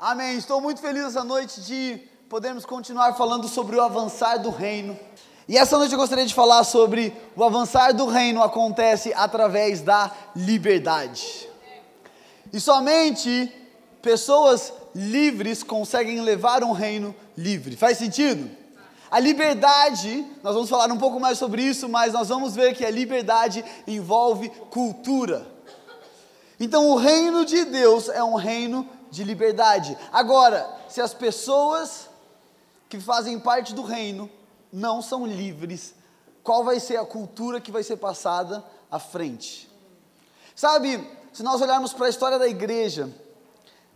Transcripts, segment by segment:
Amém. Estou muito feliz essa noite de podermos continuar falando sobre o avançar do reino. E essa noite eu gostaria de falar sobre o avançar do reino acontece através da liberdade. E somente pessoas livres conseguem levar um reino livre. Faz sentido? A liberdade, nós vamos falar um pouco mais sobre isso, mas nós vamos ver que a liberdade envolve cultura. Então, o reino de Deus é um reino de liberdade. Agora, se as pessoas que fazem parte do reino não são livres, qual vai ser a cultura que vai ser passada à frente? Sabe, se nós olharmos para a história da igreja,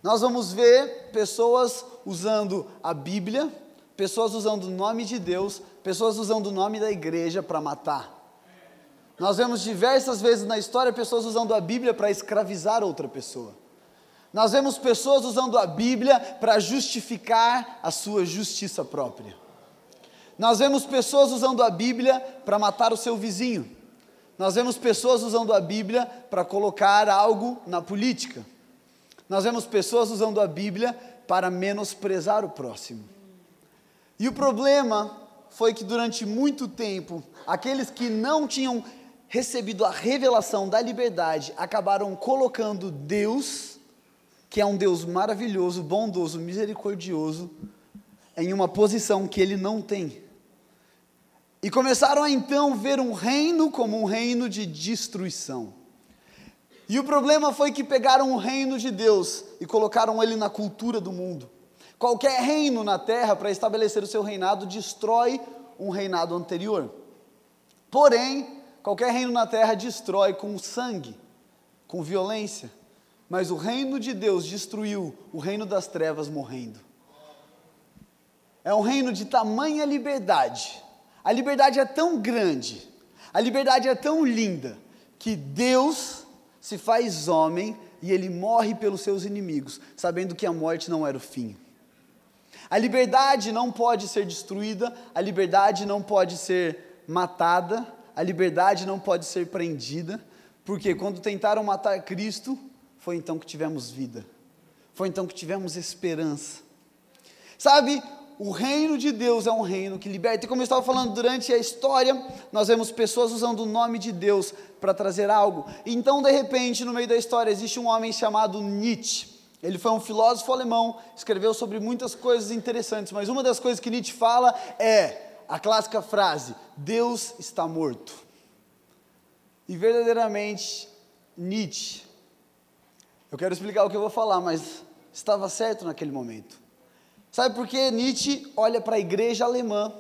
nós vamos ver pessoas usando a Bíblia, pessoas usando o nome de Deus, pessoas usando o nome da igreja para matar. Nós vemos diversas vezes na história pessoas usando a Bíblia para escravizar outra pessoa. Nós vemos pessoas usando a Bíblia para justificar a sua justiça própria. Nós vemos pessoas usando a Bíblia para matar o seu vizinho. Nós vemos pessoas usando a Bíblia para colocar algo na política. Nós vemos pessoas usando a Bíblia para menosprezar o próximo. E o problema foi que durante muito tempo, aqueles que não tinham recebido a revelação da liberdade acabaram colocando Deus que é um Deus maravilhoso, bondoso, misericordioso, em uma posição que ele não tem. E começaram a então ver um reino como um reino de destruição. E o problema foi que pegaram o reino de Deus e colocaram ele na cultura do mundo. Qualquer reino na terra, para estabelecer o seu reinado, destrói um reinado anterior. Porém, qualquer reino na terra destrói com sangue, com violência mas o reino de Deus destruiu o reino das trevas morrendo. É um reino de tamanha liberdade. A liberdade é tão grande, a liberdade é tão linda, que Deus se faz homem e ele morre pelos seus inimigos, sabendo que a morte não era o fim. A liberdade não pode ser destruída, a liberdade não pode ser matada, a liberdade não pode ser prendida, porque quando tentaram matar Cristo, foi então que tivemos vida, foi então que tivemos esperança. Sabe, o reino de Deus é um reino que liberta. E como eu estava falando durante a história, nós vemos pessoas usando o nome de Deus para trazer algo. Então, de repente, no meio da história, existe um homem chamado Nietzsche. Ele foi um filósofo alemão, escreveu sobre muitas coisas interessantes, mas uma das coisas que Nietzsche fala é a clássica frase: Deus está morto. E verdadeiramente, Nietzsche eu quero explicar o que eu vou falar, mas estava certo naquele momento. Sabe por que Nietzsche olha para a igreja alemã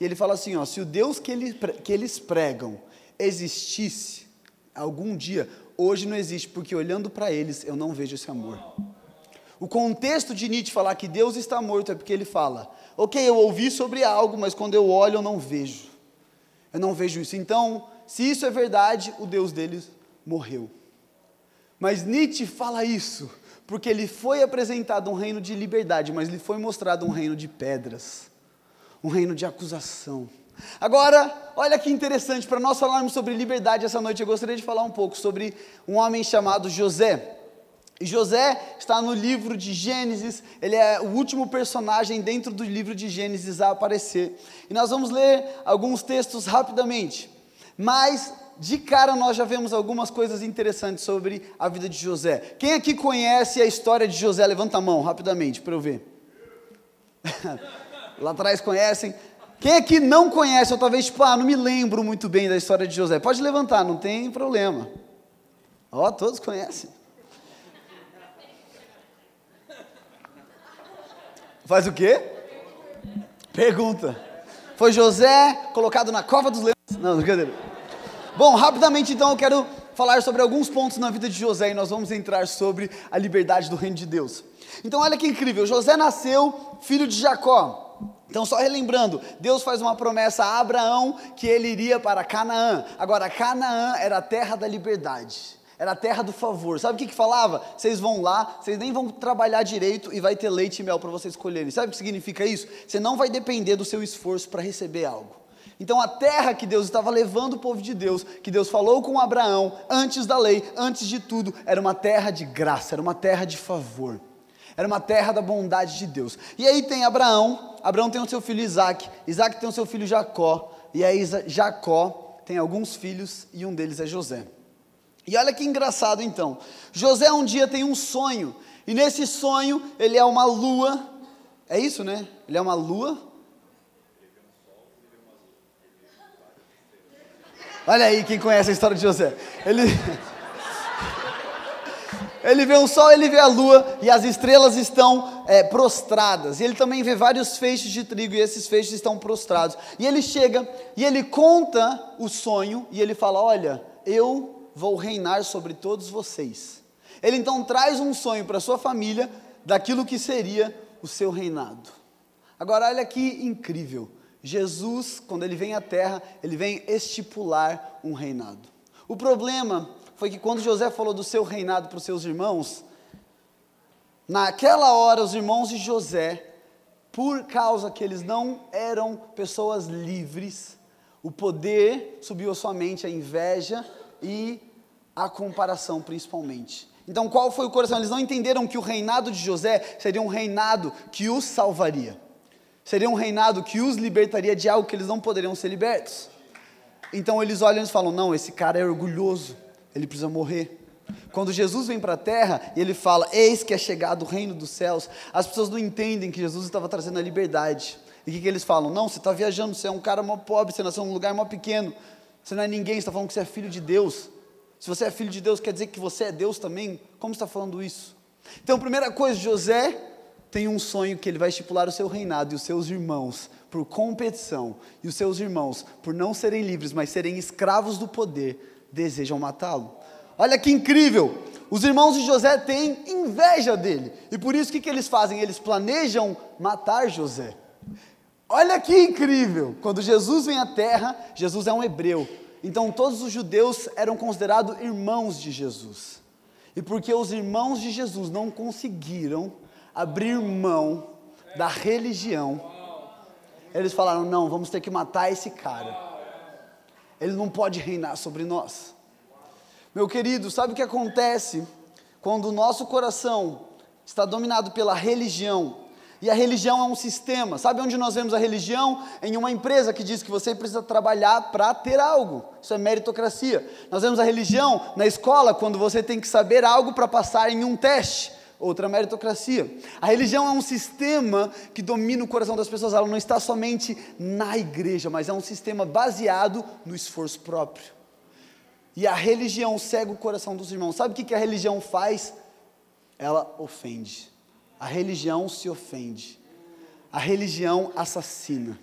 e ele fala assim: ó, se o Deus que, ele, que eles pregam existisse algum dia, hoje não existe, porque olhando para eles eu não vejo esse amor. O contexto de Nietzsche falar que Deus está morto é porque ele fala: ok, eu ouvi sobre algo, mas quando eu olho eu não vejo. Eu não vejo isso. Então, se isso é verdade, o Deus deles morreu. Mas Nietzsche fala isso porque lhe foi apresentado um reino de liberdade, mas lhe foi mostrado um reino de pedras, um reino de acusação. Agora, olha que interessante, para nós falarmos sobre liberdade essa noite, eu gostaria de falar um pouco sobre um homem chamado José. José está no livro de Gênesis, ele é o último personagem dentro do livro de Gênesis a aparecer. E nós vamos ler alguns textos rapidamente. Mas de cara nós já vemos algumas coisas interessantes sobre a vida de José. Quem aqui conhece a história de José? Levanta a mão rapidamente para eu ver. Lá atrás conhecem. Quem aqui não conhece, ou talvez, tipo, ah, não me lembro muito bem da história de José? Pode levantar, não tem problema. Ó, oh, todos conhecem. Faz o quê? Pergunta. Foi José colocado na cova dos leões? Não, brincadeira. Bom, rapidamente então eu quero falar sobre alguns pontos na vida de José e nós vamos entrar sobre a liberdade do reino de Deus. Então olha que incrível, José nasceu filho de Jacó. Então, só relembrando, Deus faz uma promessa a Abraão que ele iria para Canaã. Agora, Canaã era a terra da liberdade, era a terra do favor. Sabe o que, que falava? Vocês vão lá, vocês nem vão trabalhar direito e vai ter leite e mel para vocês escolherem. Sabe o que significa isso? Você não vai depender do seu esforço para receber algo. Então a terra que Deus estava levando o povo de Deus, que Deus falou com Abraão antes da lei, antes de tudo, era uma terra de graça, era uma terra de favor. Era uma terra da bondade de Deus. E aí tem Abraão, Abraão tem o seu filho Isaac, Isaac tem o seu filho Jacó, e aí Jacó tem alguns filhos e um deles é José. E olha que engraçado então. José um dia tem um sonho, e nesse sonho ele é uma lua. É isso, né? Ele é uma lua. Olha aí quem conhece a história de José. Ele Ele vê o sol, ele vê a lua e as estrelas estão é, prostradas. E ele também vê vários feixes de trigo e esses feixes estão prostrados. E ele chega e ele conta o sonho e ele fala: Olha, eu vou reinar sobre todos vocês. Ele então traz um sonho para sua família daquilo que seria o seu reinado. Agora, olha que incrível. Jesus, quando ele vem à terra, ele vem estipular um reinado. O problema foi que quando José falou do seu reinado para os seus irmãos, naquela hora os irmãos de José, por causa que eles não eram pessoas livres, o poder subiu à sua mente, a inveja e a comparação principalmente. Então, qual foi o coração? Eles não entenderam que o reinado de José seria um reinado que os salvaria, seria um reinado que os libertaria de algo que eles não poderiam ser libertos. Então, eles olham e falam: não, esse cara é orgulhoso, ele precisa morrer. Quando Jesus vem para a terra e ele fala, eis que é chegado o reino dos céus, as pessoas não entendem que Jesus estava trazendo a liberdade. E o que, que eles falam? Não, você está viajando, você é um cara mó pobre, você nasceu num lugar mó pequeno, você não é ninguém, você está falando que você é filho de Deus. Se você é filho de Deus, quer dizer que você é Deus também? Como está falando isso? Então, primeira coisa, José tem um sonho que ele vai estipular o seu reinado e os seus irmãos, por competição, e os seus irmãos, por não serem livres, mas serem escravos do poder, desejam matá-lo. Olha que incrível! Os irmãos de José têm inveja dele, e por isso o que, que eles fazem? Eles planejam matar José. Olha que incrível! Quando Jesus vem à terra, Jesus é um hebreu, então todos os judeus eram considerados irmãos de Jesus. E porque os irmãos de Jesus não conseguiram abrir mão da religião, eles falaram: não, vamos ter que matar esse cara. Ele não pode reinar sobre nós. Meu querido, sabe o que acontece quando o nosso coração está dominado pela religião? E a religião é um sistema. Sabe onde nós vemos a religião? Em uma empresa que diz que você precisa trabalhar para ter algo. Isso é meritocracia. Nós vemos a religião na escola, quando você tem que saber algo para passar em um teste outra meritocracia. A religião é um sistema que domina o coração das pessoas, ela não está somente na igreja, mas é um sistema baseado no esforço próprio. E a religião cega o coração dos irmãos. Sabe o que a religião faz? Ela ofende. A religião se ofende. A religião assassina.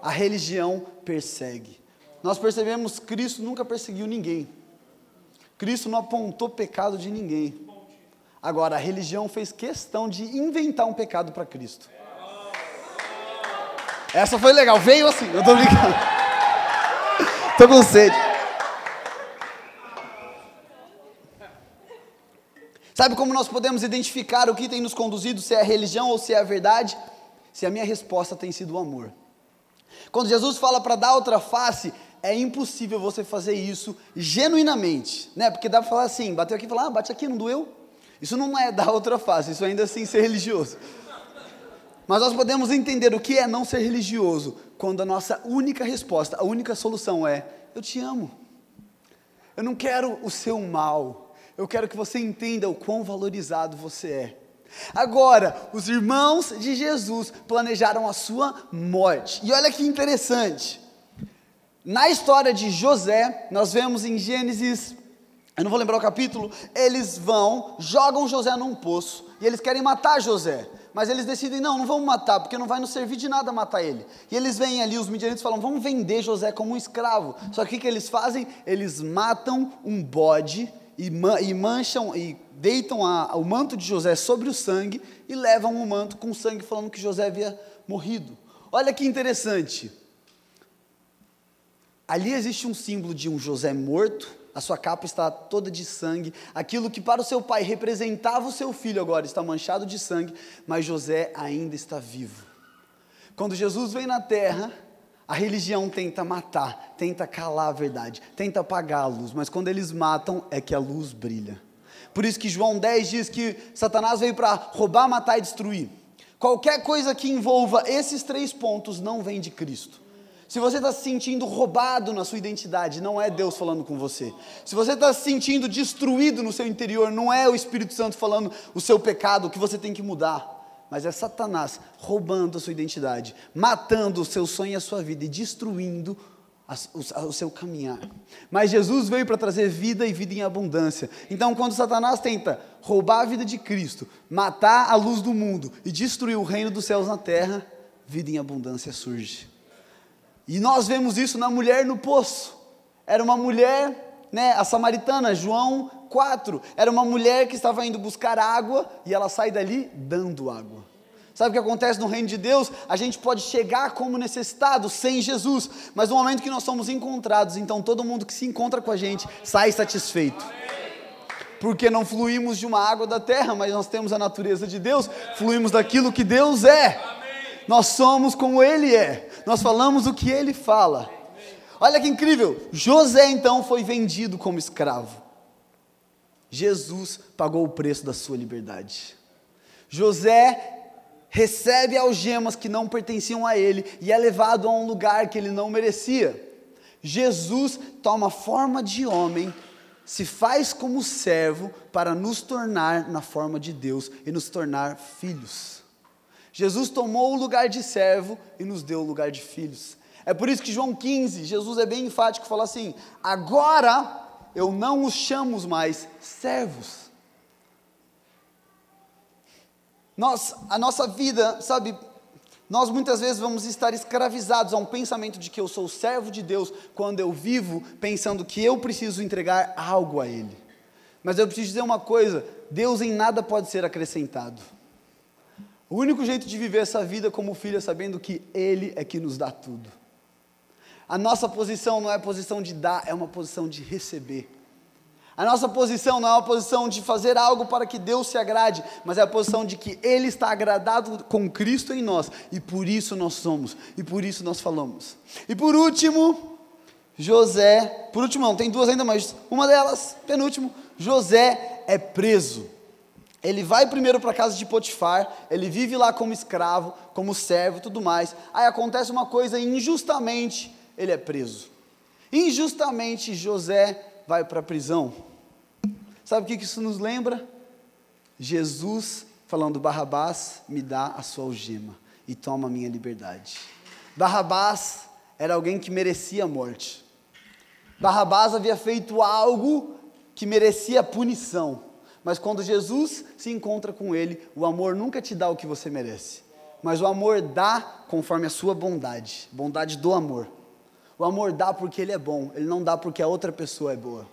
A religião persegue. Nós percebemos que Cristo nunca perseguiu ninguém. Cristo não apontou pecado de ninguém. Agora, a religião fez questão de inventar um pecado para Cristo. Essa foi legal, veio assim, eu tô brincando. tô com sede. Sabe como nós podemos identificar o que tem nos conduzido, se é a religião ou se é a verdade? Se a minha resposta tem sido o amor. Quando Jesus fala para dar outra face, é impossível você fazer isso genuinamente, né? Porque dá para falar assim, bateu aqui e falar, ah, bate aqui, não doeu? Isso não é dar outra face, isso ainda assim ser religioso. Mas nós podemos entender o que é não ser religioso quando a nossa única resposta, a única solução é: eu te amo. Eu não quero o seu mal. Eu quero que você entenda o quão valorizado você é. Agora, os irmãos de Jesus planejaram a sua morte. E olha que interessante. Na história de José, nós vemos em Gênesis eu não vou lembrar o capítulo, eles vão, jogam José num poço, e eles querem matar José, mas eles decidem, não, não vamos matar, porque não vai nos servir de nada matar ele. E eles vêm ali, os midianitas falam, vamos vender José como um escravo. Só que o que eles fazem? Eles matam um bode e, e mancham e deitam a, o manto de José sobre o sangue e levam o manto com sangue, falando que José havia morrido. Olha que interessante. Ali existe um símbolo de um José morto, a sua capa está toda de sangue. Aquilo que para o seu pai representava o seu filho agora está manchado de sangue, mas José ainda está vivo. Quando Jesus vem na terra, a religião tenta matar, tenta calar a verdade, tenta apagar a luz, mas quando eles matam é que a luz brilha. Por isso que João 10 diz que Satanás veio para roubar, matar e destruir. Qualquer coisa que envolva esses três pontos não vem de Cristo. Se você está se sentindo roubado na sua identidade, não é Deus falando com você. Se você está se sentindo destruído no seu interior, não é o Espírito Santo falando o seu pecado, o que você tem que mudar. Mas é Satanás roubando a sua identidade, matando o seu sonho e a sua vida e destruindo o seu caminhar. Mas Jesus veio para trazer vida e vida em abundância. Então, quando Satanás tenta roubar a vida de Cristo, matar a luz do mundo e destruir o reino dos céus na terra, vida em abundância surge. E nós vemos isso na mulher no poço. Era uma mulher, né, a samaritana, João 4, era uma mulher que estava indo buscar água e ela sai dali dando água. Sabe o que acontece no reino de Deus? A gente pode chegar como necessitado sem Jesus, mas no momento que nós somos encontrados, então todo mundo que se encontra com a gente sai satisfeito. Porque não fluímos de uma água da terra, mas nós temos a natureza de Deus, fluímos daquilo que Deus é. Nós somos como Ele é, nós falamos o que Ele fala. Olha que incrível, José então foi vendido como escravo. Jesus pagou o preço da sua liberdade. José recebe algemas que não pertenciam a ele e é levado a um lugar que ele não merecia. Jesus toma forma de homem, se faz como servo para nos tornar na forma de Deus e nos tornar filhos. Jesus tomou o lugar de servo e nos deu o lugar de filhos. É por isso que João 15, Jesus é bem enfático, fala assim: agora eu não os chamo mais servos Nós, a nossa vida, sabe, nós muitas vezes vamos estar escravizados a um pensamento de que eu sou servo de Deus quando eu vivo pensando que eu preciso entregar algo a Ele. Mas eu preciso dizer uma coisa: Deus em nada pode ser acrescentado. O único jeito de viver essa vida como filho é sabendo que Ele é que nos dá tudo. A nossa posição não é posição de dar, é uma posição de receber. A nossa posição não é uma posição de fazer algo para que Deus se agrade, mas é a posição de que Ele está agradado com Cristo em nós, e por isso nós somos, e por isso nós falamos. E por último, José, por último não, tem duas ainda, mas uma delas, penúltimo, José é preso. Ele vai primeiro para a casa de Potifar, ele vive lá como escravo, como servo, tudo mais. Aí acontece uma coisa injustamente, ele é preso. Injustamente José vai para a prisão. Sabe o que isso nos lembra? Jesus falando: Barrabás, me dá a sua algema e toma a minha liberdade. Barrabás era alguém que merecia a morte. Barrabás havia feito algo que merecia punição. Mas quando Jesus se encontra com ele, o amor nunca te dá o que você merece. Mas o amor dá conforme a sua bondade, bondade do amor. O amor dá porque ele é bom, ele não dá porque a outra pessoa é boa.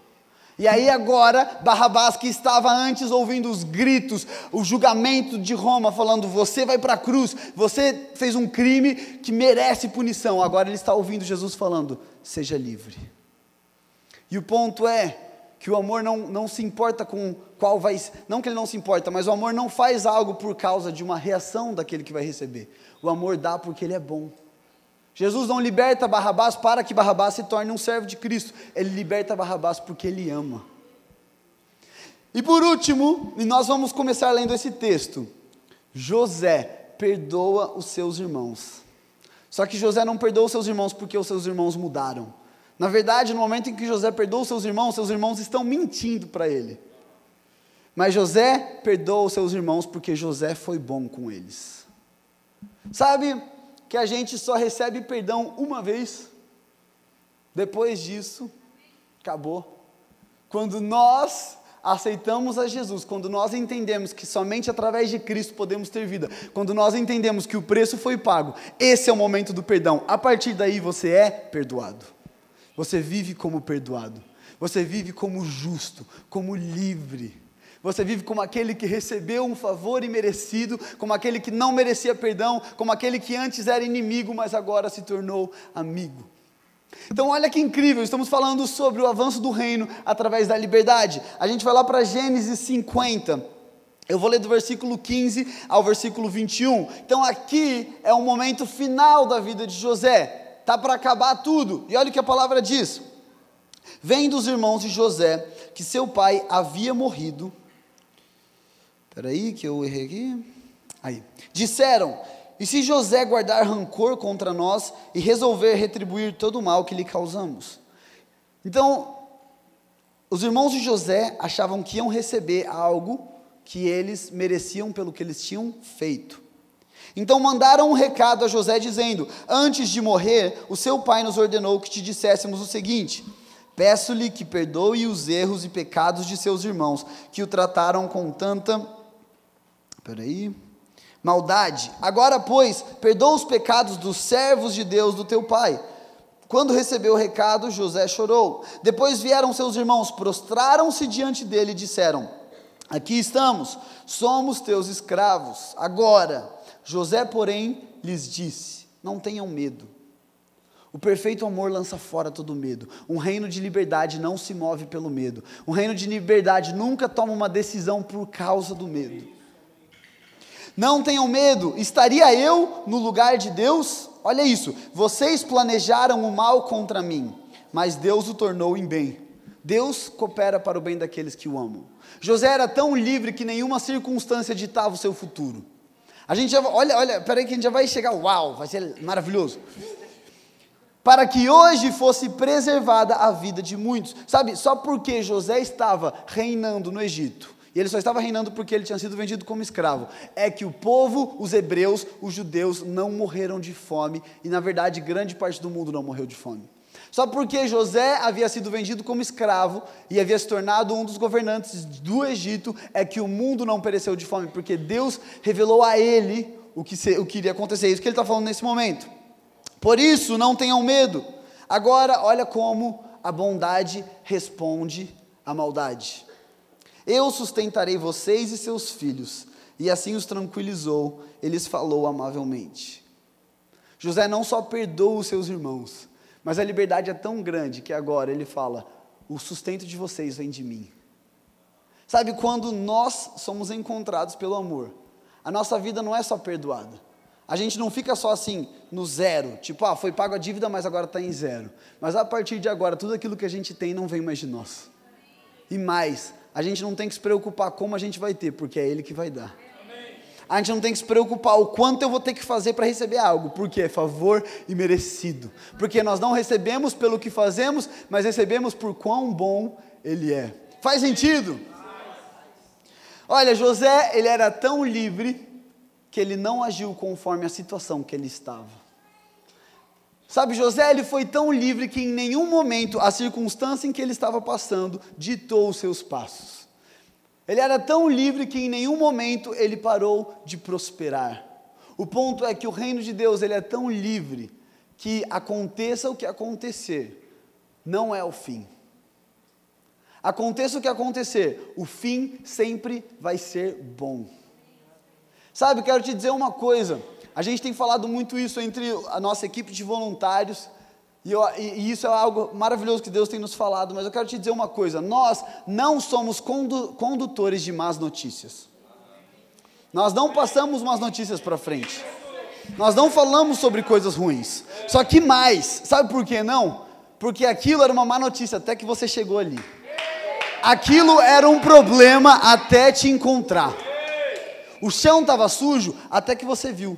E aí agora, Barrabás, que estava antes ouvindo os gritos, o julgamento de Roma, falando: você vai para a cruz, você fez um crime que merece punição. Agora ele está ouvindo Jesus falando: seja livre. E o ponto é que o amor não, não se importa com qual vai. Não que ele não se importa, mas o amor não faz algo por causa de uma reação daquele que vai receber. O amor dá porque ele é bom. Jesus não liberta Barrabás para que Barrabás se torne um servo de Cristo. Ele liberta Barrabás porque ele ama. E por último, e nós vamos começar lendo esse texto. José perdoa os seus irmãos. Só que José não perdoa os seus irmãos porque os seus irmãos mudaram. Na verdade, no momento em que José perdoa seus irmãos, seus irmãos estão mentindo para ele. Mas José perdoa seus irmãos porque José foi bom com eles. Sabe, que a gente só recebe perdão uma vez. Depois disso, acabou. Quando nós aceitamos a Jesus, quando nós entendemos que somente através de Cristo podemos ter vida, quando nós entendemos que o preço foi pago, esse é o momento do perdão. A partir daí você é perdoado. Você vive como perdoado. Você vive como justo, como livre. Você vive como aquele que recebeu um favor imerecido, como aquele que não merecia perdão, como aquele que antes era inimigo, mas agora se tornou amigo. Então, olha que incrível, estamos falando sobre o avanço do reino através da liberdade. A gente vai lá para Gênesis 50. Eu vou ler do versículo 15 ao versículo 21. Então, aqui é o momento final da vida de José. Tá para acabar tudo. E olha o que a palavra diz: Vem dos irmãos de José que seu pai havia morrido Espera aí que eu errei aqui. Aí. Disseram: E se José guardar rancor contra nós e resolver retribuir todo o mal que lhe causamos? Então, os irmãos de José achavam que iam receber algo que eles mereciam pelo que eles tinham feito. Então mandaram um recado a José dizendo: Antes de morrer, o seu pai nos ordenou que te disséssemos o seguinte: Peço-lhe que perdoe os erros e pecados de seus irmãos, que o trataram com tanta. Peraí. Maldade. Agora, pois, perdoa os pecados dos servos de Deus do teu pai. Quando recebeu o recado, José chorou. Depois vieram seus irmãos, prostraram-se diante dele e disseram: Aqui estamos, somos teus escravos. Agora, José, porém, lhes disse: Não tenham medo. O perfeito amor lança fora todo medo. Um reino de liberdade não se move pelo medo. Um reino de liberdade nunca toma uma decisão por causa do medo. Não tenham medo, estaria eu no lugar de Deus? Olha isso, vocês planejaram o mal contra mim, mas Deus o tornou em bem. Deus coopera para o bem daqueles que o amam. José era tão livre que nenhuma circunstância ditava o seu futuro. A gente já, olha, olha, peraí que a gente já vai chegar, uau, vai ser maravilhoso. Para que hoje fosse preservada a vida de muitos. Sabe, só porque José estava reinando no Egito, e ele só estava reinando porque ele tinha sido vendido como escravo, é que o povo, os hebreus, os judeus não morreram de fome, e na verdade grande parte do mundo não morreu de fome. Só porque José havia sido vendido como escravo e havia se tornado um dos governantes do Egito, é que o mundo não pereceu de fome, porque Deus revelou a ele o que, se, o que iria acontecer. É isso que ele está falando nesse momento. Por isso, não tenham medo. Agora, olha como a bondade responde à maldade. Eu sustentarei vocês e seus filhos. E assim os tranquilizou, eles falou amavelmente. José não só perdoa os seus irmãos, mas a liberdade é tão grande que agora ele fala: o sustento de vocês vem de mim. Sabe, quando nós somos encontrados pelo amor, a nossa vida não é só perdoada. A gente não fica só assim no zero, tipo, ah, foi pago a dívida, mas agora está em zero. Mas a partir de agora, tudo aquilo que a gente tem não vem mais de nós. E mais, a gente não tem que se preocupar como a gente vai ter, porque é Ele que vai dar a gente não tem que se preocupar o quanto eu vou ter que fazer para receber algo, porque é favor e merecido. Porque nós não recebemos pelo que fazemos, mas recebemos por quão bom Ele é. Faz sentido? Olha, José, ele era tão livre que ele não agiu conforme a situação que ele estava. Sabe, José, ele foi tão livre que em nenhum momento a circunstância em que ele estava passando ditou os seus passos. Ele era tão livre que em nenhum momento ele parou de prosperar. O ponto é que o reino de Deus ele é tão livre que aconteça o que acontecer, não é o fim. Aconteça o que acontecer, o fim sempre vai ser bom. Sabe, quero te dizer uma coisa. A gente tem falado muito isso entre a nossa equipe de voluntários e, eu, e, isso é algo maravilhoso que Deus tem nos falado, mas eu quero te dizer uma coisa: nós não somos condu, condutores de más notícias. Nós não passamos más notícias para frente. Nós não falamos sobre coisas ruins. Só que mais, sabe por que não? Porque aquilo era uma má notícia até que você chegou ali. Aquilo era um problema até te encontrar. O chão estava sujo até que você viu.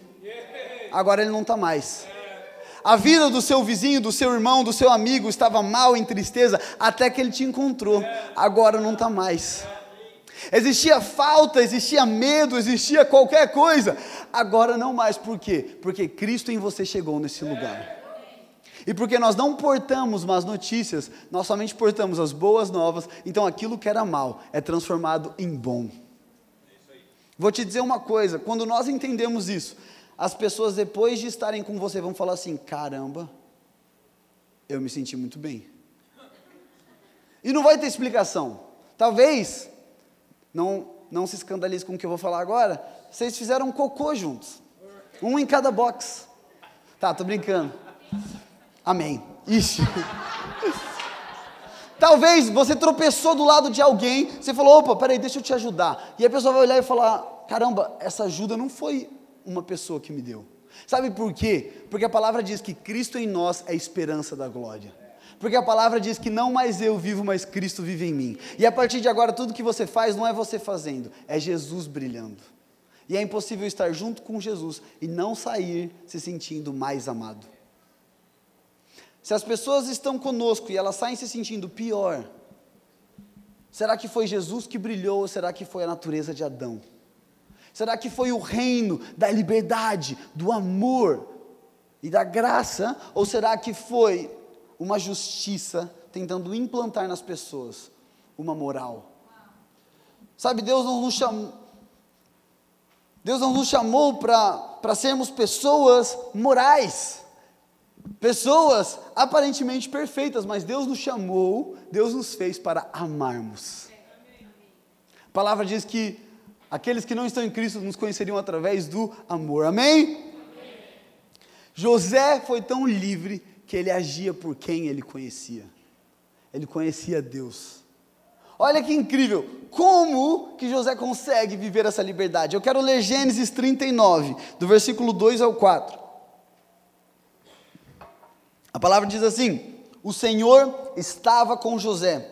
Agora ele não está mais. A vida do seu vizinho, do seu irmão, do seu amigo estava mal, em tristeza, até que ele te encontrou. Agora não está mais. Existia falta, existia medo, existia qualquer coisa. Agora não mais. Por quê? Porque Cristo em você chegou nesse lugar. E porque nós não portamos más notícias, nós somente portamos as boas novas, então aquilo que era mal é transformado em bom. Vou te dizer uma coisa: quando nós entendemos isso, as pessoas depois de estarem com você vão falar assim: caramba, eu me senti muito bem. E não vai ter explicação. Talvez, não, não se escandalize com o que eu vou falar agora, vocês fizeram um cocô juntos. Um em cada box. Tá, tô brincando. Amém. Ixi. Talvez você tropeçou do lado de alguém, você falou, opa, peraí, deixa eu te ajudar. E a pessoa vai olhar e falar, caramba, essa ajuda não foi uma pessoa que me deu. Sabe por quê? Porque a palavra diz que Cristo em nós é a esperança da glória. Porque a palavra diz que não mais eu vivo, mas Cristo vive em mim. E a partir de agora, tudo que você faz não é você fazendo, é Jesus brilhando. E é impossível estar junto com Jesus e não sair se sentindo mais amado. Se as pessoas estão conosco e elas saem se sentindo pior, será que foi Jesus que brilhou ou será que foi a natureza de Adão? Será que foi o reino da liberdade, do amor e da graça? Ou será que foi uma justiça tentando implantar nas pessoas uma moral. Sabe, Deus não nos chamou, Deus não nos chamou para sermos pessoas morais, pessoas aparentemente perfeitas, mas Deus nos chamou, Deus nos fez para amarmos. A palavra diz que aqueles que não estão em Cristo nos conheceriam através do amor, amém? José foi tão livre que ele agia por quem ele conhecia. Ele conhecia Deus. Olha que incrível, como que José consegue viver essa liberdade? Eu quero ler Gênesis 39, do versículo 2 ao 4. A palavra diz assim: O Senhor estava com José,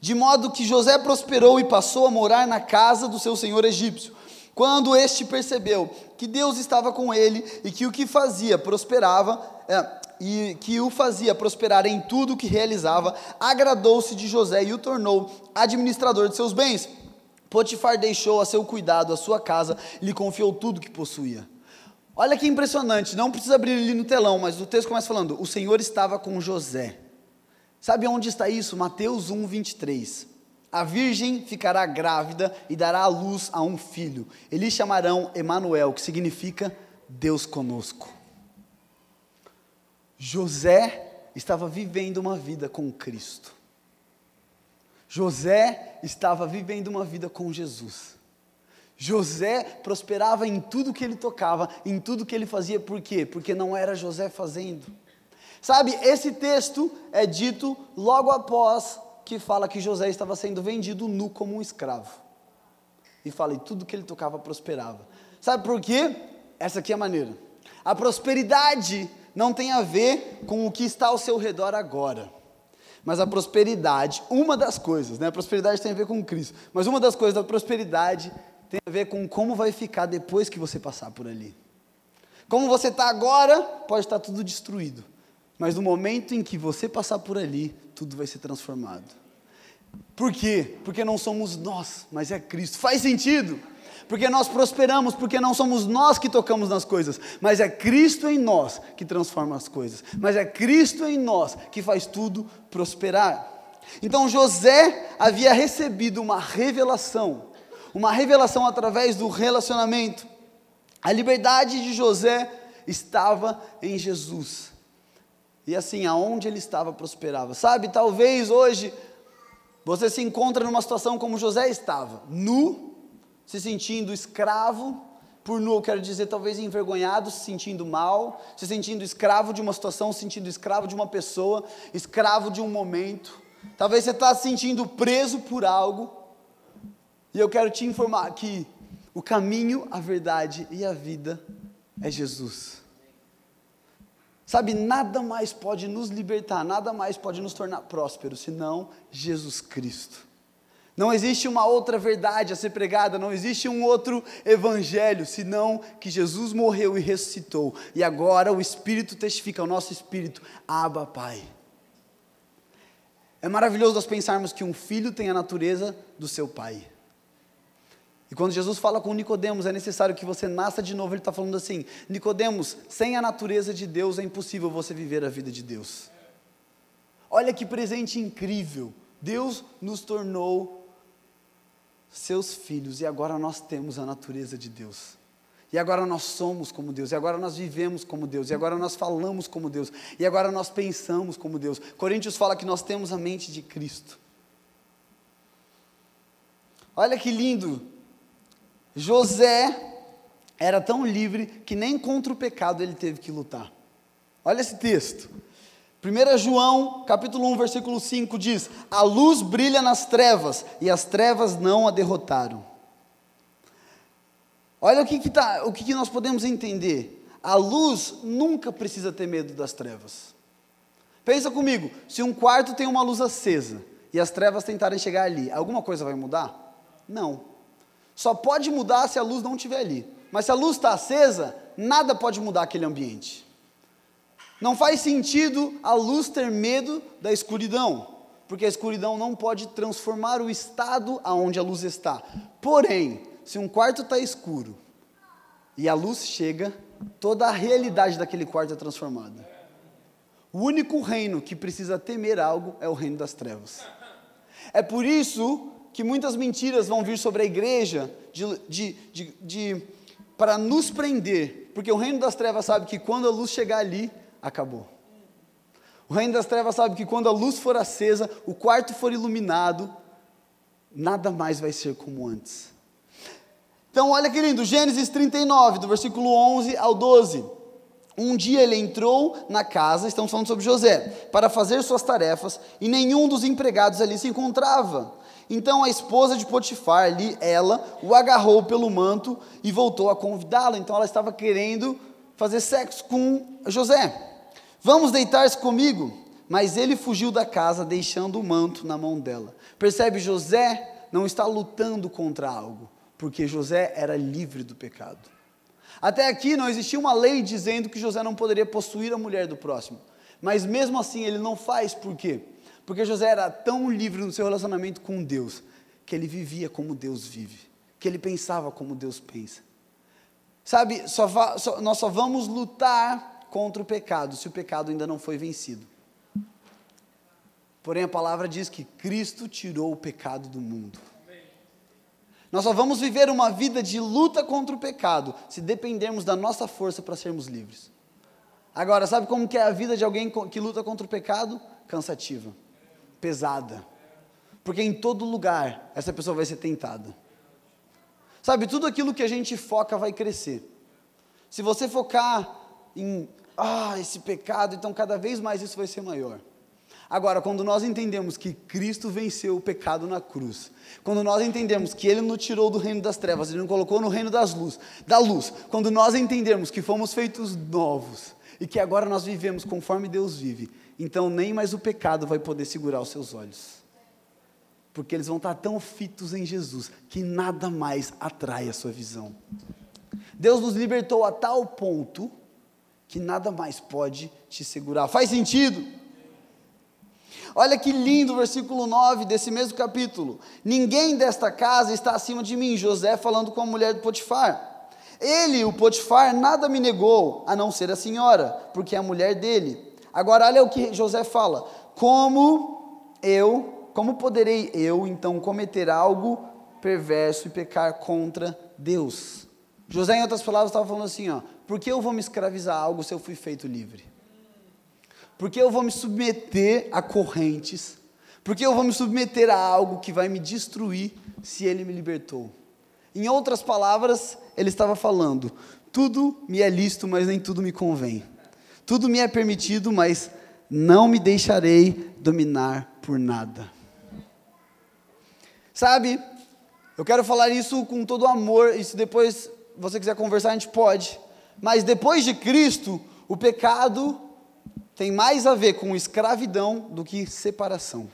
de modo que José prosperou e passou a morar na casa do seu senhor egípcio. Quando este percebeu que Deus estava com ele e que o que fazia prosperava, é, e que o fazia prosperar em tudo o que realizava, agradou-se de José e o tornou administrador de seus bens. Potifar deixou a seu cuidado a sua casa e lhe confiou tudo que possuía. Olha que impressionante, não precisa abrir ali no telão, mas o texto começa falando: o Senhor estava com José. Sabe onde está isso? Mateus 1, 23. A virgem ficará grávida e dará à luz a um filho. Eles chamarão Emanuel, que significa Deus conosco. José estava vivendo uma vida com Cristo. José estava vivendo uma vida com Jesus. José prosperava em tudo que ele tocava, em tudo que ele fazia, por quê? Porque não era José fazendo. Sabe, esse texto é dito logo após que fala que José estava sendo vendido nu como um escravo. E fala, e tudo que ele tocava prosperava. Sabe por quê? Essa aqui é a maneira. A prosperidade não tem a ver com o que está ao seu redor agora. Mas a prosperidade, uma das coisas, né? A prosperidade tem a ver com Cristo. Mas uma das coisas da prosperidade tem a ver com como vai ficar depois que você passar por ali. Como você está agora, pode estar tudo destruído. Mas no momento em que você passar por ali, tudo vai ser transformado. Por quê? Porque não somos nós, mas é Cristo. Faz sentido? porque nós prosperamos, porque não somos nós que tocamos nas coisas, mas é Cristo em nós que transforma as coisas, mas é Cristo em nós que faz tudo prosperar. Então José havia recebido uma revelação, uma revelação através do relacionamento. A liberdade de José estava em Jesus. E assim, aonde ele estava, prosperava. Sabe, talvez hoje você se encontra numa situação como José estava, nu, se sentindo escravo, por nu eu quero dizer talvez envergonhado, se sentindo mal, se sentindo escravo de uma situação, se sentindo escravo de uma pessoa, escravo de um momento. Talvez você está se sentindo preso por algo. E eu quero te informar que o caminho, a verdade e a vida é Jesus. Sabe, nada mais pode nos libertar, nada mais pode nos tornar prósperos senão Jesus Cristo. Não existe uma outra verdade a ser pregada, não existe um outro evangelho, senão que Jesus morreu e ressuscitou. E agora o Espírito testifica, o nosso Espírito, Abba Pai. É maravilhoso nós pensarmos que um filho tem a natureza do seu pai. E quando Jesus fala com Nicodemos, é necessário que você nasça de novo, ele está falando assim: Nicodemos, sem a natureza de Deus é impossível você viver a vida de Deus. Olha que presente incrível. Deus nos tornou seus filhos, e agora nós temos a natureza de Deus. E agora nós somos como Deus, e agora nós vivemos como Deus, e agora nós falamos como Deus, e agora nós pensamos como Deus. Coríntios fala que nós temos a mente de Cristo. Olha que lindo! José era tão livre que nem contra o pecado ele teve que lutar. Olha esse texto. 1 João, capítulo 1, versículo 5 diz: A luz brilha nas trevas, e as trevas não a derrotaram. Olha o que, que, tá, o que, que nós podemos entender. A luz nunca precisa ter medo das trevas. Pensa comigo, se um quarto tem uma luz acesa e as trevas tentarem chegar ali, alguma coisa vai mudar? Não. Só pode mudar se a luz não estiver ali. Mas se a luz está acesa, nada pode mudar aquele ambiente. Não faz sentido a luz ter medo da escuridão, porque a escuridão não pode transformar o estado aonde a luz está. Porém, se um quarto está escuro e a luz chega, toda a realidade daquele quarto é transformada. O único reino que precisa temer algo é o reino das trevas. É por isso que muitas mentiras vão vir sobre a igreja de, de, de, de para nos prender, porque o reino das trevas sabe que quando a luz chegar ali, acabou. O reino das trevas sabe que quando a luz for acesa, o quarto for iluminado, nada mais vai ser como antes. Então, olha que lindo, Gênesis 39, do versículo 11 ao 12. Um dia ele entrou na casa, estamos falando sobre José, para fazer suas tarefas, e nenhum dos empregados ali se encontrava. Então a esposa de Potifar, ali, ela, o agarrou pelo manto e voltou a convidá-lo. Então ela estava querendo fazer sexo com José. Vamos deitar-se comigo? Mas ele fugiu da casa, deixando o manto na mão dela. Percebe, José não está lutando contra algo, porque José era livre do pecado. Até aqui não existia uma lei dizendo que José não poderia possuir a mulher do próximo. Mas mesmo assim ele não faz, por quê? Porque José era tão livre no seu relacionamento com Deus, que ele vivia como Deus vive, que ele pensava como Deus pensa. Sabe, só, só, nós só vamos lutar contra o pecado, se o pecado ainda não foi vencido. Porém, a palavra diz que Cristo tirou o pecado do mundo. Nós só vamos viver uma vida de luta contra o pecado se dependermos da nossa força para sermos livres. Agora, sabe como que é a vida de alguém que luta contra o pecado? Cansativa, pesada. Porque em todo lugar essa pessoa vai ser tentada. Sabe, tudo aquilo que a gente foca vai crescer. Se você focar em ah, esse pecado, então cada vez mais isso vai ser maior. Agora, quando nós entendemos que Cristo venceu o pecado na cruz, quando nós entendemos que Ele nos tirou do reino das trevas, Ele nos colocou no reino das luz, da luz, quando nós entendemos que fomos feitos novos e que agora nós vivemos conforme Deus vive, então nem mais o pecado vai poder segurar os seus olhos, porque eles vão estar tão fitos em Jesus que nada mais atrai a sua visão. Deus nos libertou a tal ponto que nada mais pode te segurar. Faz sentido? Olha que lindo o versículo 9 desse mesmo capítulo. Ninguém desta casa está acima de mim. José falando com a mulher do Potifar. Ele, o Potifar, nada me negou, a não ser a senhora, porque é a mulher dele. Agora, olha o que José fala: Como eu, como poderei eu então cometer algo perverso e pecar contra Deus? José, em outras palavras, estava falando assim: ó, por que eu vou me escravizar a algo se eu fui feito livre? Por que eu vou me submeter a correntes? Por que eu vou me submeter a algo que vai me destruir se ele me libertou? Em outras palavras, ele estava falando: tudo me é lícito, mas nem tudo me convém. Tudo me é permitido, mas não me deixarei dominar por nada. Sabe, eu quero falar isso com todo amor, e se depois você quiser conversar, a gente pode. Mas depois de Cristo, o pecado tem mais a ver com escravidão do que separação.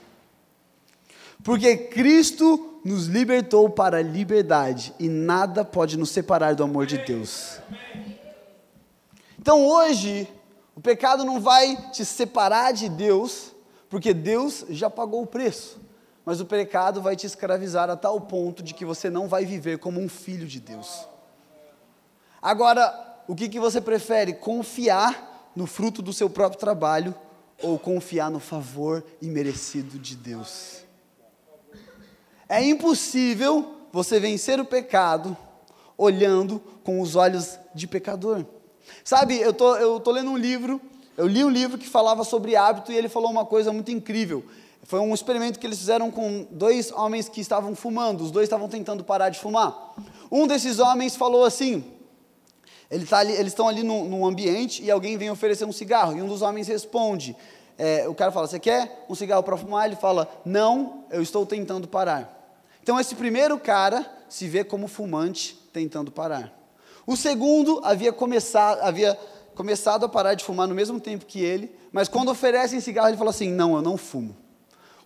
Porque Cristo nos libertou para a liberdade e nada pode nos separar do amor de Deus. Então hoje, o pecado não vai te separar de Deus, porque Deus já pagou o preço. Mas o pecado vai te escravizar a tal ponto de que você não vai viver como um filho de Deus. Agora, o que, que você prefere? Confiar no fruto do seu próprio trabalho ou confiar no favor imerecido de Deus? É impossível você vencer o pecado olhando com os olhos de pecador. Sabe, eu tô, eu tô lendo um livro, eu li um livro que falava sobre hábito e ele falou uma coisa muito incrível. Foi um experimento que eles fizeram com dois homens que estavam fumando, os dois estavam tentando parar de fumar. Um desses homens falou assim: ele tá ali, eles estão ali num, num, ambiente e alguém vem oferecer um cigarro. E um dos homens responde: é, o cara fala, Você quer um cigarro para fumar? Ele fala: Não, eu estou tentando parar. Então, esse primeiro cara se vê como fumante tentando parar. O segundo havia começado, havia começado a parar de fumar no mesmo tempo que ele, mas quando oferecem cigarro, ele fala assim: Não, eu não fumo.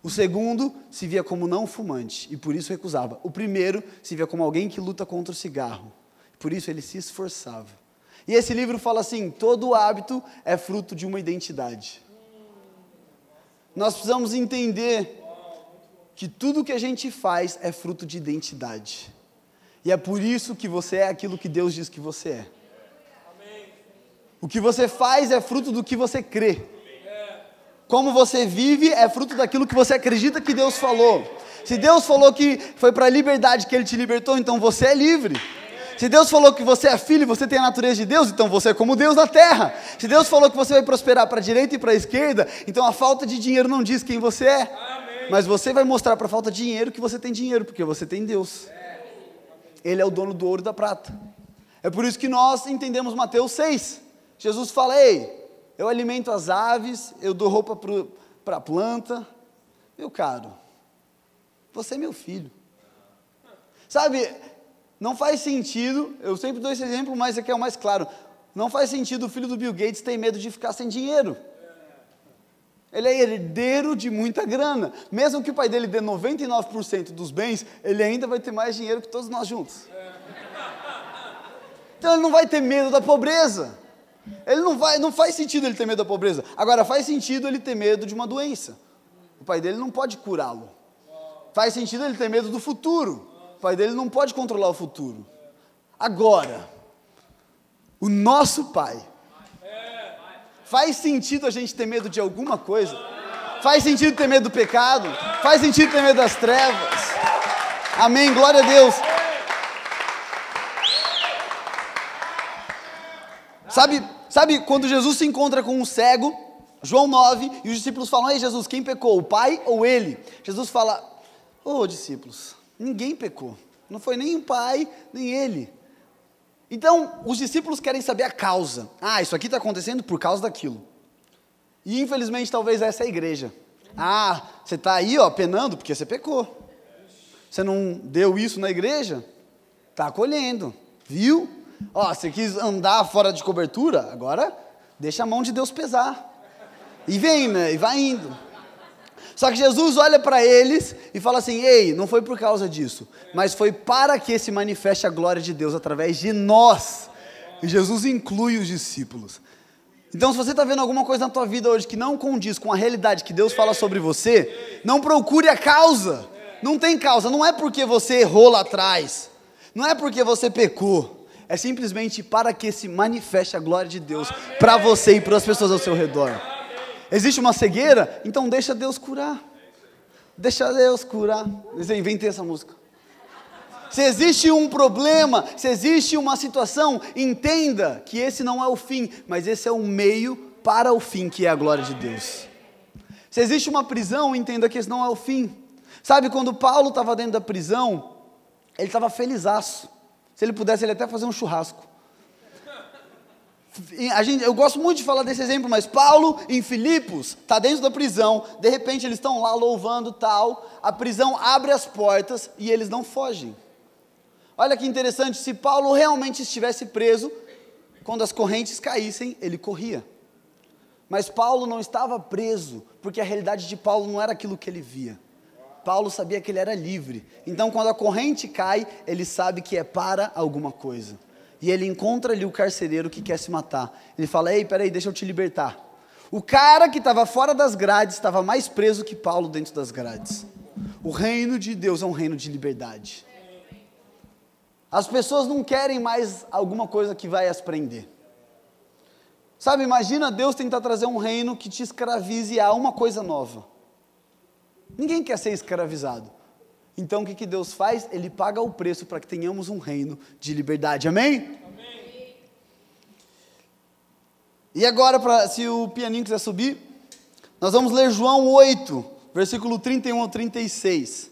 O segundo se via como não fumante e por isso recusava. O primeiro se via como alguém que luta contra o cigarro, por isso ele se esforçava. E esse livro fala assim: todo hábito é fruto de uma identidade. Nós precisamos entender que tudo que a gente faz é fruto de identidade. E é por isso que você é aquilo que Deus diz que você é. O que você faz é fruto do que você crê. Como você vive é fruto daquilo que você acredita que Deus falou. Se Deus falou que foi para a liberdade que Ele te libertou, então você é livre. Se Deus falou que você é filho e você tem a natureza de Deus, então você é como Deus na terra. Se Deus falou que você vai prosperar para a direita e para a esquerda, então a falta de dinheiro não diz quem você é. Mas você vai mostrar para falta de dinheiro que você tem dinheiro, porque você tem Deus. Ele é o dono do ouro e da prata. É por isso que nós entendemos Mateus 6. Jesus fala: Ei, eu alimento as aves, eu dou roupa para a planta. Meu caro, você é meu filho. Sabe, não faz sentido, eu sempre dou esse exemplo, mas aqui é o mais claro. Não faz sentido o filho do Bill Gates ter medo de ficar sem dinheiro. Ele é herdeiro de muita grana. Mesmo que o pai dele dê 99% dos bens, ele ainda vai ter mais dinheiro que todos nós juntos. Então ele não vai ter medo da pobreza. Ele não vai, não faz sentido ele ter medo da pobreza. Agora faz sentido ele ter medo de uma doença. O pai dele não pode curá-lo. Faz sentido ele ter medo do futuro. O pai dele não pode controlar o futuro. Agora, o nosso pai. Faz sentido a gente ter medo de alguma coisa? Faz sentido ter medo do pecado? Faz sentido ter medo das trevas? Amém. Glória a Deus. Sabe, sabe quando Jesus se encontra com um cego, João 9, e os discípulos falam: Ei, Jesus, quem pecou, o pai ou ele? Jesus fala: Ô oh, discípulos, ninguém pecou, não foi nem o pai, nem ele. Então, os discípulos querem saber a causa. Ah, isso aqui está acontecendo por causa daquilo. E infelizmente, talvez essa é a igreja. Ah, você está aí, ó, penando porque você pecou. Você não deu isso na igreja? Está colhendo, viu? Ó, você quis andar fora de cobertura? Agora deixa a mão de Deus pesar. E vem, né? E vai indo. Só que Jesus olha para eles e fala assim: Ei, não foi por causa disso, mas foi para que se manifeste a glória de Deus através de nós. E Jesus inclui os discípulos. Então, se você está vendo alguma coisa na tua vida hoje que não condiz com a realidade que Deus fala sobre você, não procure a causa. Não tem causa. Não é porque você errou lá atrás. Não é porque você pecou é simplesmente para que se manifeste a glória de Deus para você e para as pessoas ao seu redor. Existe uma cegueira? Então deixa Deus curar. Deixa Deus curar. Eu inventei essa música. Se existe um problema, se existe uma situação, entenda que esse não é o fim, mas esse é o meio para o fim, que é a glória de Deus. Se existe uma prisão, entenda que esse não é o fim. Sabe, quando Paulo estava dentro da prisão, ele estava felizaço. Se ele pudesse, ele até fazer um churrasco. A gente, eu gosto muito de falar desse exemplo, mas Paulo em Filipos está dentro da prisão, de repente eles estão lá louvando tal, a prisão abre as portas e eles não fogem. Olha que interessante, se Paulo realmente estivesse preso, quando as correntes caíssem, ele corria. Mas Paulo não estava preso, porque a realidade de Paulo não era aquilo que ele via. Paulo sabia que ele era livre. Então, quando a corrente cai, ele sabe que é para alguma coisa. E ele encontra ali o carcereiro que quer se matar. Ele fala: Ei, peraí, deixa eu te libertar. O cara que estava fora das grades estava mais preso que Paulo dentro das grades. O reino de Deus é um reino de liberdade. As pessoas não querem mais alguma coisa que vai as prender. Sabe, imagina Deus tentar trazer um reino que te escravize a uma coisa nova. Ninguém quer ser escravizado. Então o que, que Deus faz? Ele paga o preço para que tenhamos um reino de liberdade. Amém? Amém. E agora, pra, se o pianinho quiser subir, nós vamos ler João 8, versículo 31 ao 36.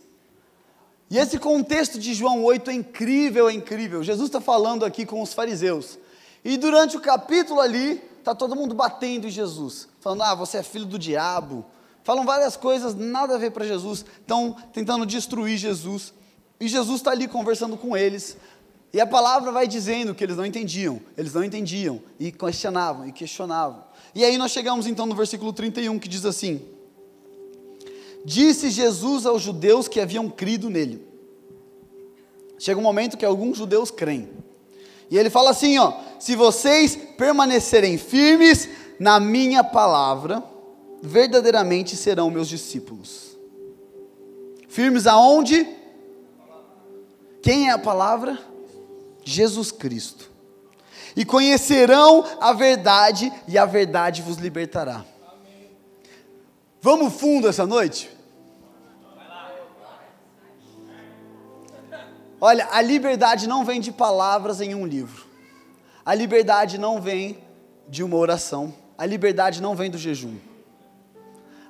E esse contexto de João 8 é incrível, é incrível. Jesus está falando aqui com os fariseus. E durante o capítulo ali, está todo mundo batendo em Jesus, falando: Ah, você é filho do diabo falam várias coisas, nada a ver para Jesus, estão tentando destruir Jesus. E Jesus está ali conversando com eles. E a palavra vai dizendo que eles não entendiam, eles não entendiam, e questionavam, e questionavam. E aí nós chegamos então no versículo 31 que diz assim: Disse Jesus aos judeus que haviam crido nele. Chega um momento que alguns judeus creem. E ele fala assim, ó: Se vocês permanecerem firmes na minha palavra, verdadeiramente serão meus discípulos. Firmes aonde? Quem é a palavra? Jesus Cristo. E conhecerão a verdade, e a verdade vos libertará. Vamos fundo essa noite? Olha, a liberdade não vem de palavras em um livro. A liberdade não vem de uma oração. A liberdade não vem do jejum.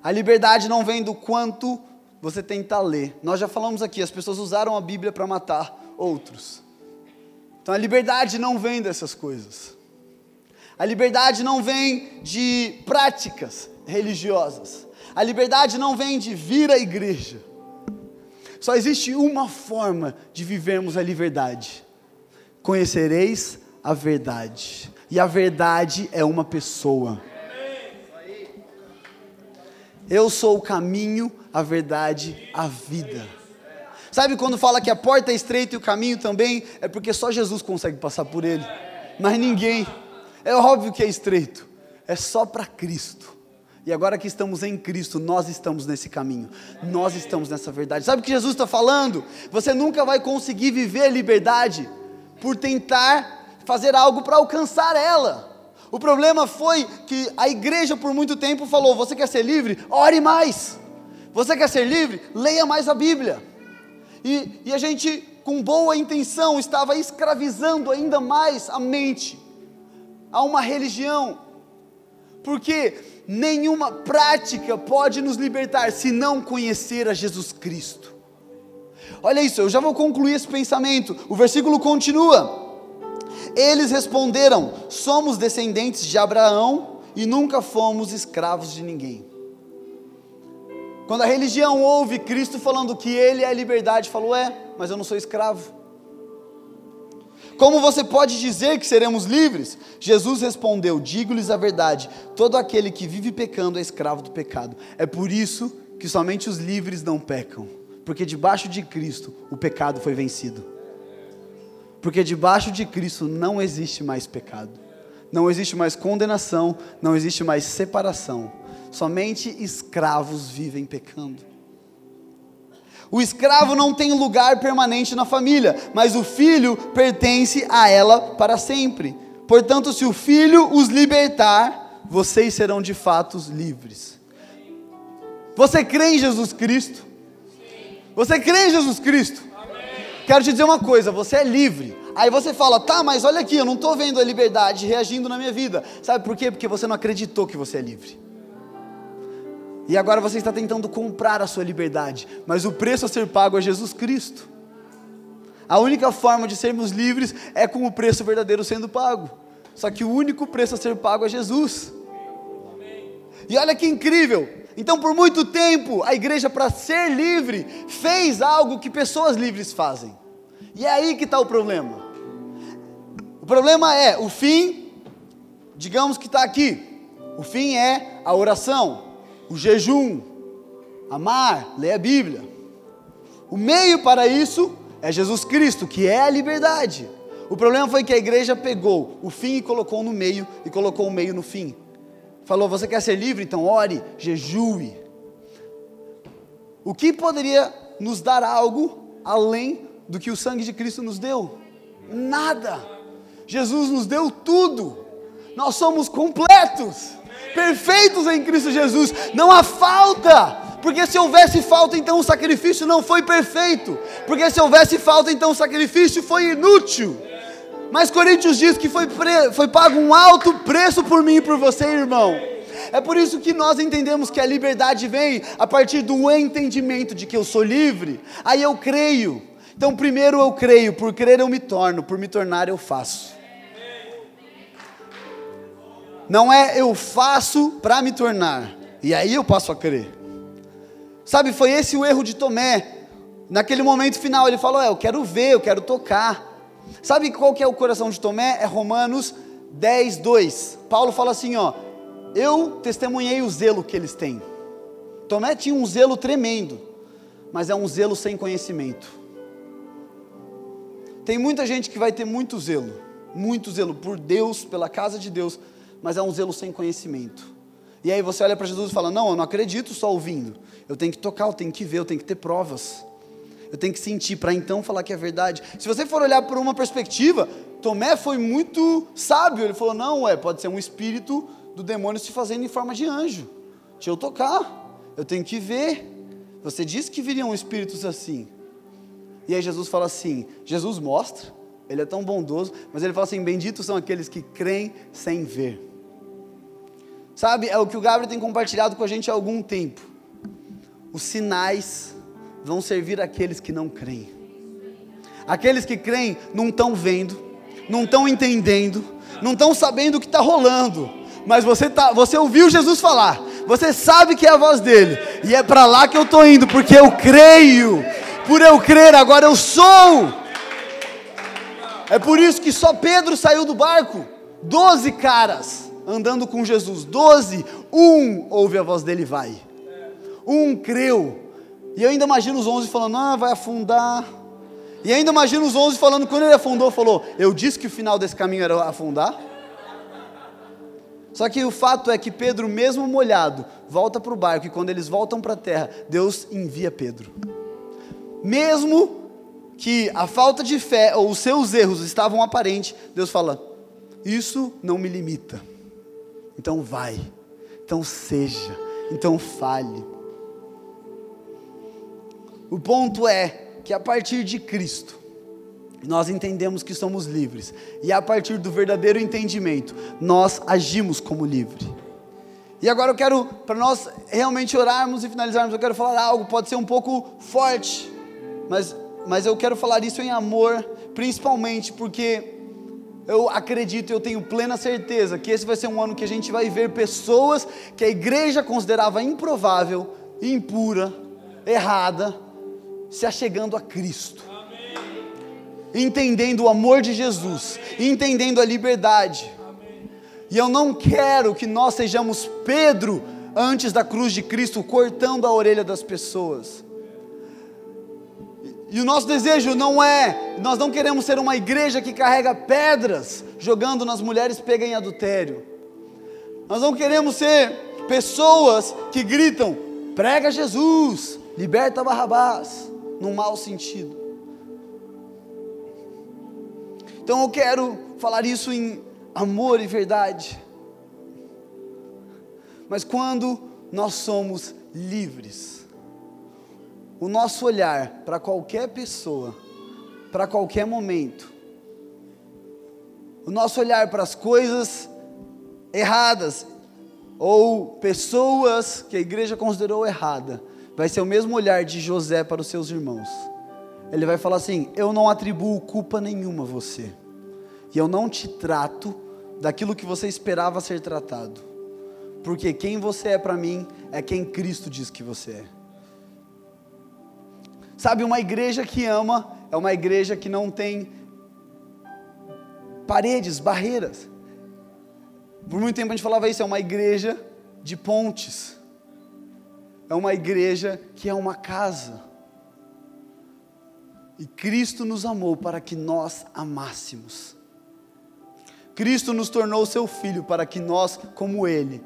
A liberdade não vem do quanto você tenta ler. Nós já falamos aqui, as pessoas usaram a Bíblia para matar outros. Então a liberdade não vem dessas coisas. A liberdade não vem de práticas religiosas. A liberdade não vem de vir à igreja. Só existe uma forma de vivermos a liberdade: conhecereis a verdade. E a verdade é uma pessoa. Eu sou o caminho, a verdade, a vida. Sabe quando fala que a porta é estreita e o caminho também? É porque só Jesus consegue passar por ele. Mas ninguém. É óbvio que é estreito. É só para Cristo. E agora que estamos em Cristo, nós estamos nesse caminho, nós estamos nessa verdade. Sabe o que Jesus está falando? Você nunca vai conseguir viver a liberdade por tentar fazer algo para alcançar ela. O problema foi que a igreja por muito tempo falou: você quer ser livre? Ore mais. Você quer ser livre? Leia mais a Bíblia. E, e a gente, com boa intenção, estava escravizando ainda mais a mente a uma religião. Porque nenhuma prática pode nos libertar se não conhecer a Jesus Cristo. Olha isso, eu já vou concluir esse pensamento. O versículo continua. Eles responderam: Somos descendentes de Abraão e nunca fomos escravos de ninguém. Quando a religião ouve Cristo falando que Ele é a liberdade, falou: É, mas eu não sou escravo. Como você pode dizer que seremos livres? Jesus respondeu: Digo-lhes a verdade: todo aquele que vive pecando é escravo do pecado. É por isso que somente os livres não pecam, porque debaixo de Cristo o pecado foi vencido. Porque debaixo de Cristo não existe mais pecado, não existe mais condenação, não existe mais separação. Somente escravos vivem pecando. O escravo não tem lugar permanente na família, mas o filho pertence a ela para sempre. Portanto, se o filho os libertar, vocês serão de fato livres. Você crê em Jesus Cristo? Você crê em Jesus Cristo? Quero te dizer uma coisa: você é livre. Aí você fala, tá, mas olha aqui, eu não estou vendo a liberdade reagindo na minha vida. Sabe por quê? Porque você não acreditou que você é livre. E agora você está tentando comprar a sua liberdade, mas o preço a ser pago é Jesus Cristo. A única forma de sermos livres é com o preço verdadeiro sendo pago. Só que o único preço a ser pago é Jesus. E olha que incrível! Então, por muito tempo, a igreja, para ser livre, fez algo que pessoas livres fazem. E é aí que está o problema. O problema é o fim, digamos que está aqui. O fim é a oração, o jejum, amar, ler a Bíblia. O meio para isso é Jesus Cristo, que é a liberdade. O problema foi que a igreja pegou o fim e colocou no meio, e colocou o meio no fim. Falou: Você quer ser livre? Então ore, jejue. O que poderia nos dar algo além do que o sangue de Cristo nos deu? Nada. Jesus nos deu tudo. Nós somos completos perfeitos em Cristo Jesus, não há falta. Porque se houvesse falta, então o sacrifício não foi perfeito. Porque se houvesse falta, então o sacrifício foi inútil. Mas Coríntios diz que foi, foi pago um alto preço por mim e por você, irmão. É por isso que nós entendemos que a liberdade vem a partir do entendimento de que eu sou livre. Aí eu creio. Então, primeiro eu creio, por crer eu me torno, por me tornar eu faço. Não é eu faço para me tornar, e aí eu passo a crer. Sabe, foi esse o erro de Tomé. Naquele momento final, ele falou: é, Eu quero ver, eu quero tocar. Sabe qual que é o coração de Tomé? É Romanos 10, 2. Paulo fala assim, ó, eu testemunhei o zelo que eles têm. Tomé tinha um zelo tremendo, mas é um zelo sem conhecimento. Tem muita gente que vai ter muito zelo, muito zelo por Deus, pela casa de Deus, mas é um zelo sem conhecimento. E aí você olha para Jesus e fala: Não, eu não acredito só ouvindo. Eu tenho que tocar, eu tenho que ver, eu tenho que ter provas. Eu tenho que sentir para então falar que é verdade. Se você for olhar por uma perspectiva, Tomé foi muito sábio. Ele falou: Não, é, pode ser um espírito do demônio se fazendo em forma de anjo. Deixa eu tocar, eu tenho que ver. Você disse que viriam espíritos assim. E aí Jesus fala assim: Jesus mostra, ele é tão bondoso, mas ele fala assim: Benditos são aqueles que creem sem ver. Sabe, é o que o Gabriel tem compartilhado com a gente há algum tempo. Os sinais vão servir aqueles que não creem. Aqueles que creem não estão vendo, não estão entendendo, não estão sabendo o que está rolando, mas você, tá, você ouviu Jesus falar, você sabe que é a voz dele, e é para lá que eu estou indo, porque eu creio, por eu crer, agora eu sou. É por isso que só Pedro saiu do barco, doze caras andando com Jesus, doze, um ouve a voz dele e vai, um creu, e eu ainda imagino os onze falando, ah, vai afundar, e ainda imagino os onze falando, quando ele afundou, falou, eu disse que o final desse caminho era afundar, só que o fato é que Pedro, mesmo molhado, volta para o barco, e quando eles voltam para a terra, Deus envia Pedro. Mesmo que a falta de fé ou os seus erros estavam aparentes, Deus fala: Isso não me limita. Então vai, então seja, então fale. O ponto é que a partir de Cristo, nós entendemos que somos livres, e a partir do verdadeiro entendimento, nós agimos como livre. E agora eu quero, para nós realmente orarmos e finalizarmos, eu quero falar algo, pode ser um pouco forte, mas, mas eu quero falar isso em amor, principalmente porque eu acredito, eu tenho plena certeza que esse vai ser um ano que a gente vai ver pessoas que a igreja considerava improvável, impura, errada, se achegando a Cristo entendendo o amor de Jesus, entendendo a liberdade. E eu não quero que nós sejamos Pedro antes da cruz de Cristo, cortando a orelha das pessoas. E o nosso desejo não é, nós não queremos ser uma igreja que carrega pedras jogando nas mulheres pega em adultério. Nós não queremos ser pessoas que gritam: prega Jesus, liberta Barrabás, num mau sentido. Então eu quero falar isso em amor e verdade. Mas quando nós somos livres, o nosso olhar para qualquer pessoa, para qualquer momento, o nosso olhar para as coisas erradas ou pessoas que a igreja considerou errada, vai ser o mesmo olhar de José para os seus irmãos. Ele vai falar assim: Eu não atribuo culpa nenhuma a você e eu não te trato daquilo que você esperava ser tratado, porque quem você é para mim é quem Cristo diz que você é. Sabe, uma igreja que ama é uma igreja que não tem paredes, barreiras. Por muito tempo a gente falava isso, é uma igreja de pontes. É uma igreja que é uma casa. E Cristo nos amou para que nós amássemos. Cristo nos tornou seu filho para que nós, como ele,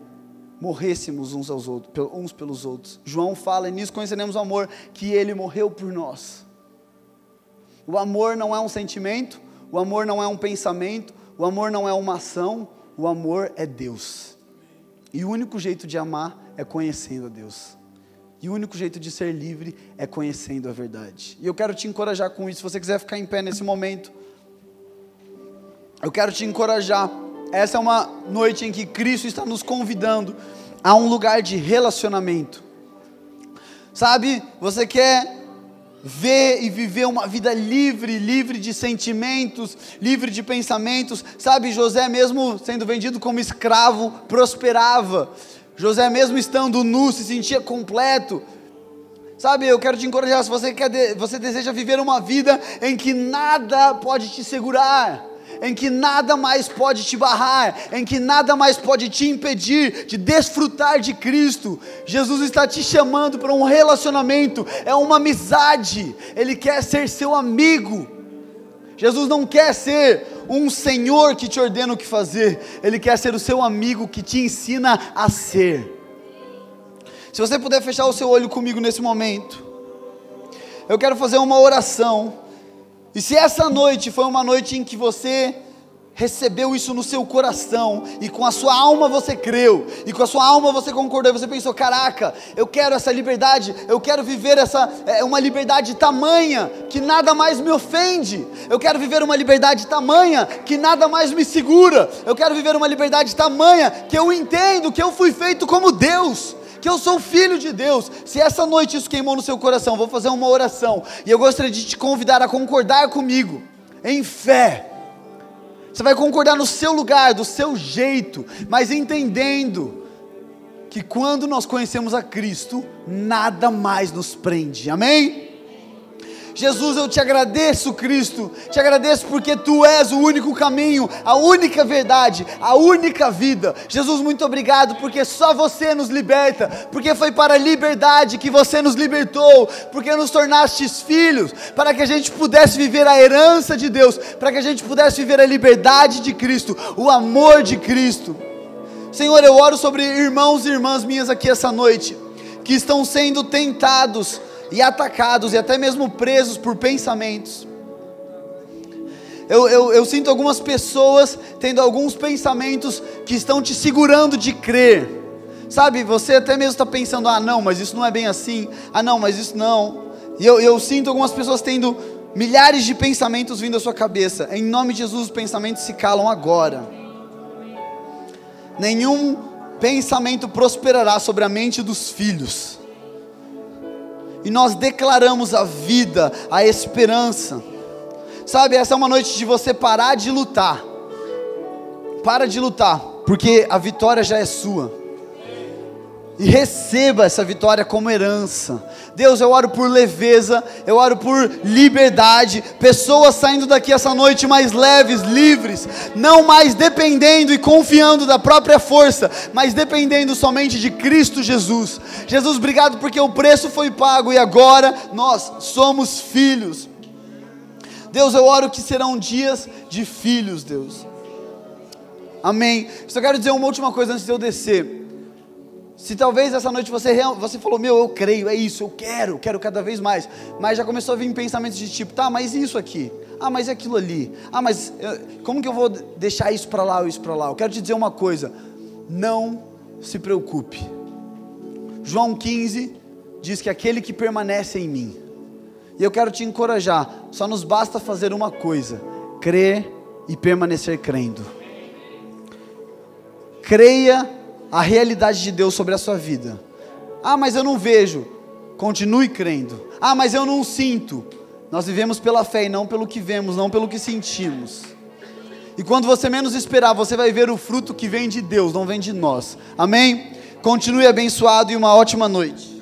morrêssemos uns, aos outros, uns pelos outros. João fala, e nisso conheceremos o amor, que ele morreu por nós. O amor não é um sentimento, o amor não é um pensamento, o amor não é uma ação, o amor é Deus. E o único jeito de amar é conhecendo a Deus. E o único jeito de ser livre é conhecendo a verdade. E eu quero te encorajar com isso. Se você quiser ficar em pé nesse momento, eu quero te encorajar. Essa é uma noite em que Cristo está nos convidando a um lugar de relacionamento. Sabe, você quer ver e viver uma vida livre, livre de sentimentos, livre de pensamentos. Sabe, José, mesmo sendo vendido como escravo, prosperava. José, mesmo estando nu, se sentia completo. Sabe, eu quero te encorajar, se você, quer, você deseja viver uma vida em que nada pode te segurar, em que nada mais pode te barrar, em que nada mais pode te impedir de desfrutar de Cristo. Jesus está te chamando para um relacionamento, é uma amizade, Ele quer ser seu amigo. Jesus não quer ser um senhor que te ordena o que fazer, Ele quer ser o seu amigo que te ensina a ser. Se você puder fechar o seu olho comigo nesse momento, eu quero fazer uma oração. E se essa noite foi uma noite em que você recebeu isso no seu coração e com a sua alma você creu e com a sua alma você concordou, você pensou, caraca, eu quero essa liberdade, eu quero viver essa é, uma liberdade tamanha que nada mais me ofende. Eu quero viver uma liberdade tamanha que nada mais me segura. Eu quero viver uma liberdade tamanha que eu entendo que eu fui feito como Deus que eu sou filho de Deus. Se essa noite isso queimou no seu coração, vou fazer uma oração e eu gostaria de te convidar a concordar comigo em fé. Você vai concordar no seu lugar, do seu jeito, mas entendendo que quando nós conhecemos a Cristo, nada mais nos prende. Amém? Jesus, eu te agradeço, Cristo, te agradeço porque tu és o único caminho, a única verdade, a única vida. Jesus, muito obrigado porque só você nos liberta, porque foi para a liberdade que você nos libertou, porque nos tornastes filhos, para que a gente pudesse viver a herança de Deus, para que a gente pudesse viver a liberdade de Cristo, o amor de Cristo. Senhor, eu oro sobre irmãos e irmãs minhas aqui essa noite, que estão sendo tentados e atacados e até mesmo presos por pensamentos. Eu, eu, eu, sinto algumas pessoas tendo alguns pensamentos que estão te segurando de crer. Sabe, você até mesmo está pensando: ah, não, mas isso não é bem assim. Ah, não, mas isso não. E eu, eu sinto algumas pessoas tendo milhares de pensamentos vindo à sua cabeça. Em nome de Jesus, os pensamentos se calam agora. Nenhum pensamento prosperará sobre a mente dos filhos e nós declaramos a vida, a esperança. Sabe, essa é uma noite de você parar de lutar. Para de lutar, porque a vitória já é sua e receba essa vitória como herança. Deus, eu oro por leveza, eu oro por liberdade, pessoas saindo daqui essa noite mais leves, livres, não mais dependendo e confiando da própria força, mas dependendo somente de Cristo Jesus. Jesus, obrigado porque o preço foi pago e agora nós somos filhos. Deus, eu oro que serão dias de filhos, Deus. Amém. Só quero dizer uma última coisa antes de eu descer. Se talvez essa noite você, você falou, meu, eu creio, é isso, eu quero, quero cada vez mais, mas já começou a vir pensamentos de tipo, tá, mas isso aqui? Ah, mas aquilo ali? Ah, mas como que eu vou deixar isso para lá ou isso para lá? Eu quero te dizer uma coisa, não se preocupe. João 15 diz que aquele que permanece em mim, e eu quero te encorajar, só nos basta fazer uma coisa: crer e permanecer crendo. Creia a realidade de Deus sobre a sua vida. Ah, mas eu não vejo. Continue crendo. Ah, mas eu não sinto. Nós vivemos pela fé e não pelo que vemos, não pelo que sentimos. E quando você menos esperar, você vai ver o fruto que vem de Deus, não vem de nós. Amém? Continue abençoado e uma ótima noite.